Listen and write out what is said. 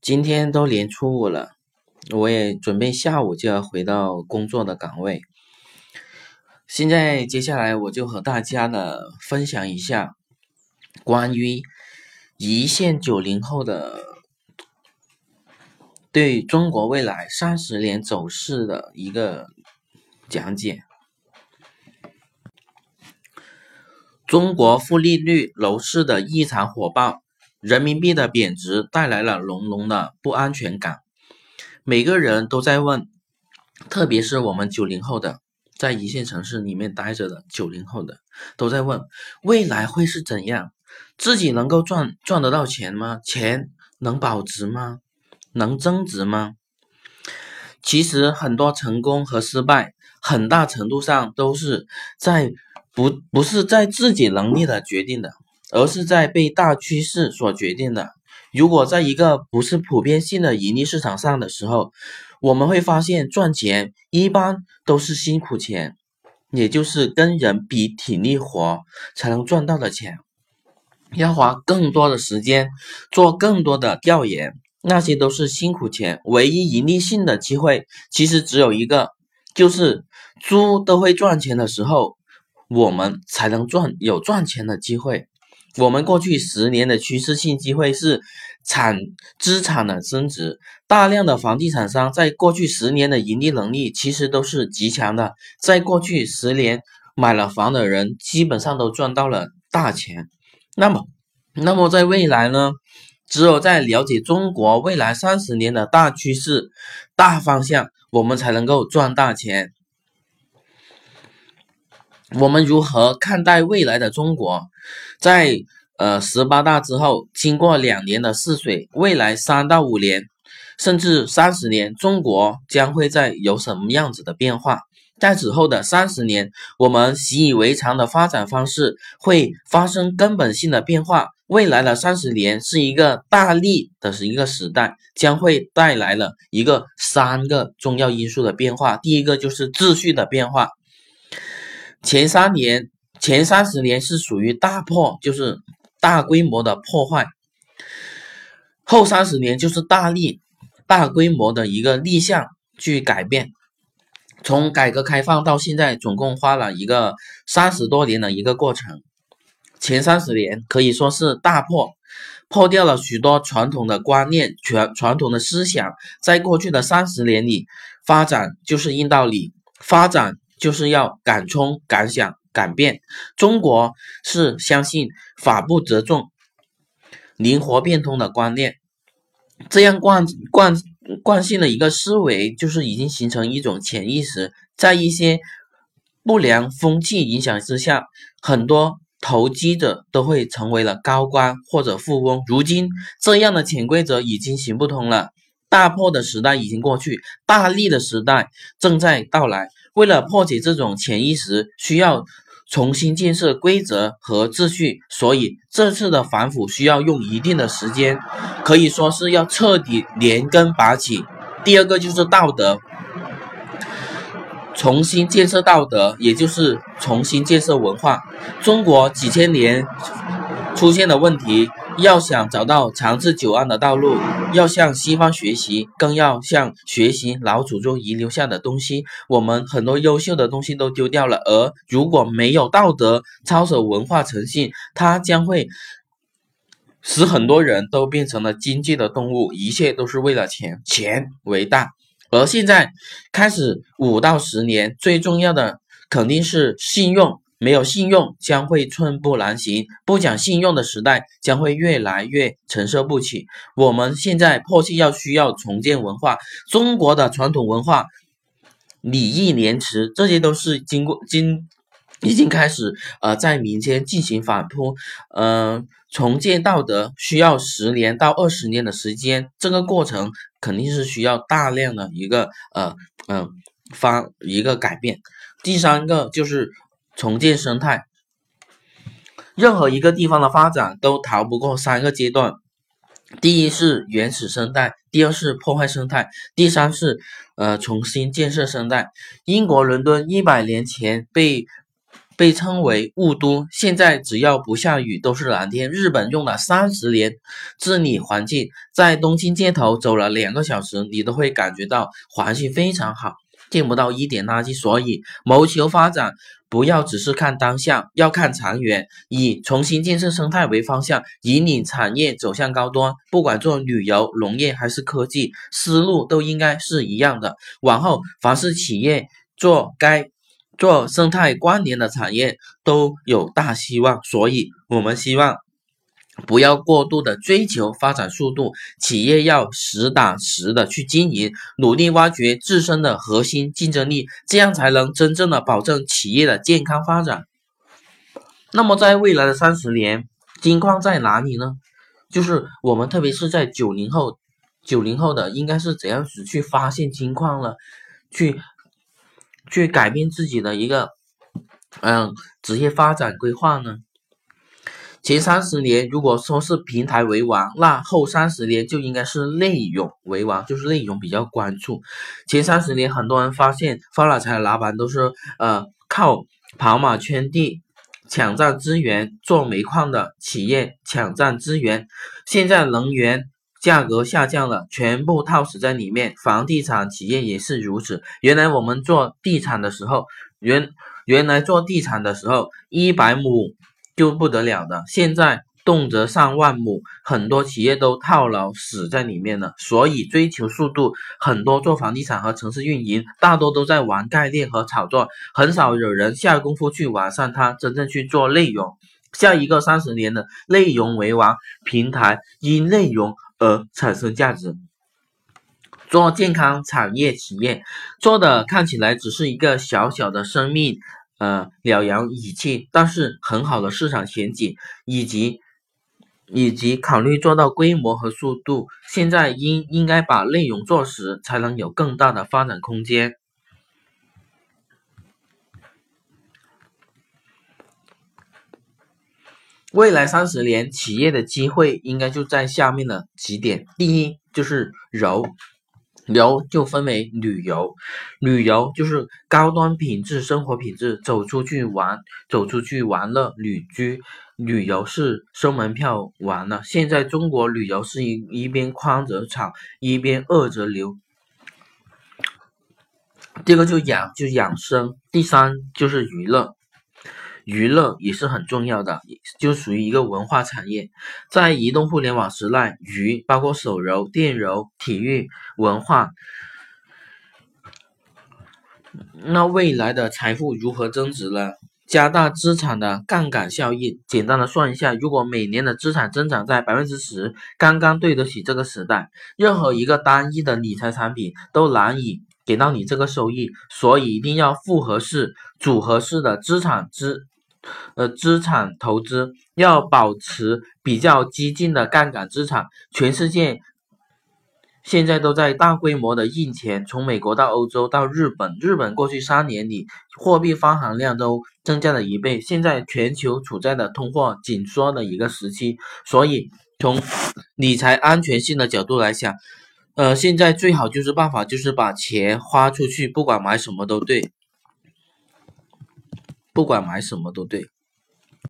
今天都年初五了，我也准备下午就要回到工作的岗位。现在接下来我就和大家呢分享一下关于一线九零后的对中国未来三十年走势的一个讲解。中国负利率、楼市的异常火爆。人民币的贬值带来了浓浓的不安全感，每个人都在问，特别是我们九零后的，在一线城市里面待着的九零后的，都在问未来会是怎样？自己能够赚赚得到钱吗？钱能保值吗？能增值吗？其实很多成功和失败，很大程度上都是在不不是在自己能力的决定的。而是在被大趋势所决定的。如果在一个不是普遍性的盈利市场上的时候，我们会发现赚钱一般都是辛苦钱，也就是跟人比体力活才能赚到的钱，要花更多的时间做更多的调研，那些都是辛苦钱。唯一盈利性的机会其实只有一个，就是猪都会赚钱的时候，我们才能赚有赚钱的机会。我们过去十年的趋势性机会是产资产的增值，大量的房地产商在过去十年的盈利能力其实都是极强的，在过去十年买了房的人基本上都赚到了大钱。那么，那么在未来呢？只有在了解中国未来三十年的大趋势、大方向，我们才能够赚大钱。我们如何看待未来的中国？在呃十八大之后，经过两年的试水，未来三到五年，甚至三十年，中国将会在有什么样子的变化？在此后的三十年，我们习以为常的发展方式会发生根本性的变化。未来的三十年是一个大力的是一个时代，将会带来了一个三个重要因素的变化。第一个就是秩序的变化。前三年、前三十年是属于大破，就是大规模的破坏；后三十年就是大力、大规模的一个立项去改变。从改革开放到现在，总共花了一个三十多年的一个过程。前三十年可以说是大破，破掉了许多传统的观念、传传统的思想。在过去的三十年里，发展就是硬道理，发展。就是要敢冲敢想敢变。中国是相信法不责众、灵活变通的观念，这样惯惯惯性的一个思维，就是已经形成一种潜意识。在一些不良风气影响之下，很多投机者都会成为了高官或者富翁。如今，这样的潜规则已经行不通了。大破的时代已经过去，大利的时代正在到来。为了破解这种潜意识，需要重新建设规则和秩序，所以这次的反腐需要用一定的时间，可以说是要彻底连根拔起。第二个就是道德，重新建设道德，也就是重新建设文化。中国几千年出现的问题。要想找到长治久安的道路，要向西方学习，更要向学习老祖宗遗留下的东西。我们很多优秀的东西都丢掉了，而如果没有道德操守、文化诚信，它将会使很多人都变成了经济的动物，一切都是为了钱，钱为大。而现在开始五到十年，最重要的肯定是信用。没有信用将会寸步难行，不讲信用的时代将会越来越承受不起。我们现在迫切要需要重建文化，中国的传统文化礼义廉耻，这些都是经过经已经开始呃在民间进行反扑，嗯，重建道德需要十年到二十年的时间，这个过程肯定是需要大量的一个呃嗯发一个改变。第三个就是。重建生态，任何一个地方的发展都逃不过三个阶段：第一是原始生态，第二是破坏生态，第三是呃重新建设生态。英国伦敦一百年前被被称为雾都。现在只要不下雨都是蓝天。日本用了三十年治理环境，在东京街头走了两个小时，你都会感觉到环境非常好，见不到一点垃圾。所以谋求发展。不要只是看当下，要看长远，以重新建设生态为方向，引领产业走向高端。不管做旅游、农业还是科技，思路都应该是一样的。往后，凡是企业做该做生态关联的产业，都有大希望。所以，我们希望。不要过度的追求发展速度，企业要实打实的去经营，努力挖掘自身的核心竞争力，这样才能真正的保证企业的健康发展。那么，在未来的三十年，金矿在哪里呢？就是我们特别是在九零后，九零后的应该是怎样子去发现金矿了，去去改变自己的一个嗯职业发展规划呢？前三十年，如果说是平台为王，那后三十年就应该是内容为王，就是内容比较关注。前三十年，很多人发现发了财的老板都是呃靠跑马圈地、抢占资源做煤矿的企业抢占资源。现在能源价格下降了，全部套死在里面。房地产企业也是如此。原来我们做地产的时候，原原来做地产的时候，一百亩。就不得了的，现在动辄上万亩，很多企业都套牢死在里面了。所以追求速度，很多做房地产和城市运营，大多都在玩概念和炒作，很少有人下功夫去完善它，真正去做内容。下一个三十年的内容为王，平台因内容而产生价值。做健康产业企业，做的看起来只是一个小小的生命。呃，了扬仪器，但是很好的市场前景，以及以及考虑做到规模和速度，现在应应该把内容做实，才能有更大的发展空间。未来三十年，企业的机会应该就在下面的几点：第一，就是柔。游就分为旅游，旅游就是高端品质生活品质，走出去玩，走出去玩乐旅居。旅游是收门票玩了。现在中国旅游是一一边宽则炒，一边饿则流。第二个就养就养生，第三就是娱乐。娱乐也是很重要的，就属于一个文化产业。在移动互联网时代，娱包括手游、电游、体育、文化。那未来的财富如何增值呢？加大资产的杠杆效应。简单的算一下，如果每年的资产增长在百分之十，刚刚对得起这个时代。任何一个单一的理财产品都难以给到你这个收益，所以一定要复合式、组合式的资产资。呃，资产投资要保持比较激进的杠杆资产。全世界现在都在大规模的印钱，从美国到欧洲到日本，日本过去三年里货币发行量都增加了一倍。现在全球处在的通货紧缩的一个时期，所以从理财安全性的角度来讲，呃，现在最好就是办法就是把钱花出去，不管买什么都对。不管买什么都对。